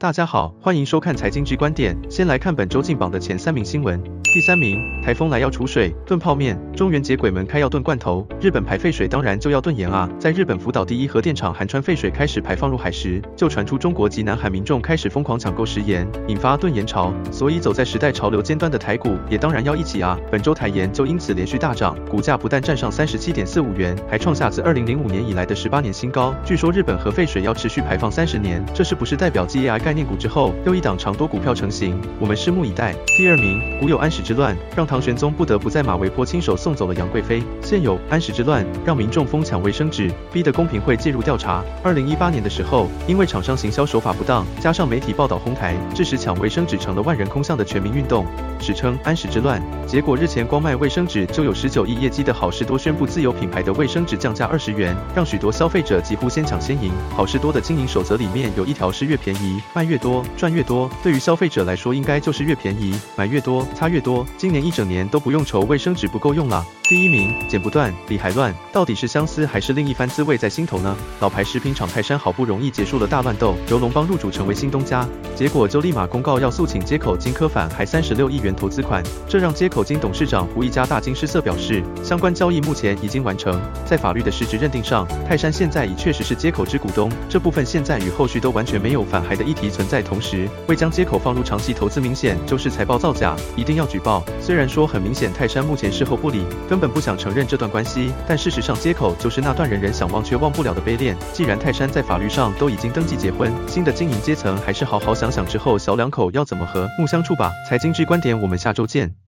大家好，欢迎收看财经局观点。先来看本周进榜的前三名新闻。第三名，台风来要储水，炖泡面。中元节鬼门开要炖罐头，日本排废水当然就要炖盐啊。在日本福岛第一核电厂寒川废水开始排放入海时，就传出中国及南海民众开始疯狂抢购食盐，引发炖盐潮。所以走在时代潮流尖端的台股也当然要一起啊。本周台盐就因此连续大涨，股价不但站上三十七点四五元，还创下自二零零五年以来的十八年新高。据说日本核废水要持续排放三十年，这是不是代表继 AI 概念股之后又一档长多股票成型？我们拭目以待。第二名，古有安史之乱，让唐玄宗不得不在马嵬坡亲手送走了杨贵妃。现有安史之乱，让民众疯抢卫生纸，逼得公平会介入调查。二零一八年的时候，因为厂商行销手法不当，加上媒体报道哄抬，致使抢卫生纸成了万人空巷的全民运动，史称安史之乱。结果日前光卖卫生纸就有十九亿业绩的好事多宣布自有品牌的卫生纸降价二十元，让许多消费者几乎先抢先赢。好事多的经营守则里面有一条是越便宜卖越多，赚越多。对于消费者来说，应该就是越便宜买越多，擦越多。多今年一整年都不用愁卫生纸不够用了。第一名，剪不断，理还乱，到底是相思还是另一番滋味在心头呢？老牌食品厂泰山好不容易结束了大乱斗，由龙邦入主成为新东家，结果就立马公告要诉请接口金科返还三十六亿元投资款，这让接口金董事长胡一家大惊失色，表示相关交易目前已经完成，在法律的实质认定上，泰山现在已确实是接口之股东，这部分现在与后续都完全没有返还的议题存在，同时未将接口放入长期投资，明显就是财报造假，一定要举报。虽然说很明显泰山目前事后不理，根本不想承认这段关系，但事实上接口就是那段人人想忘却忘不了的悲恋。既然泰山在法律上都已经登记结婚，新的经营阶层还是好好想想之后小两口要怎么和睦相处吧。财经之观点，我们下周见。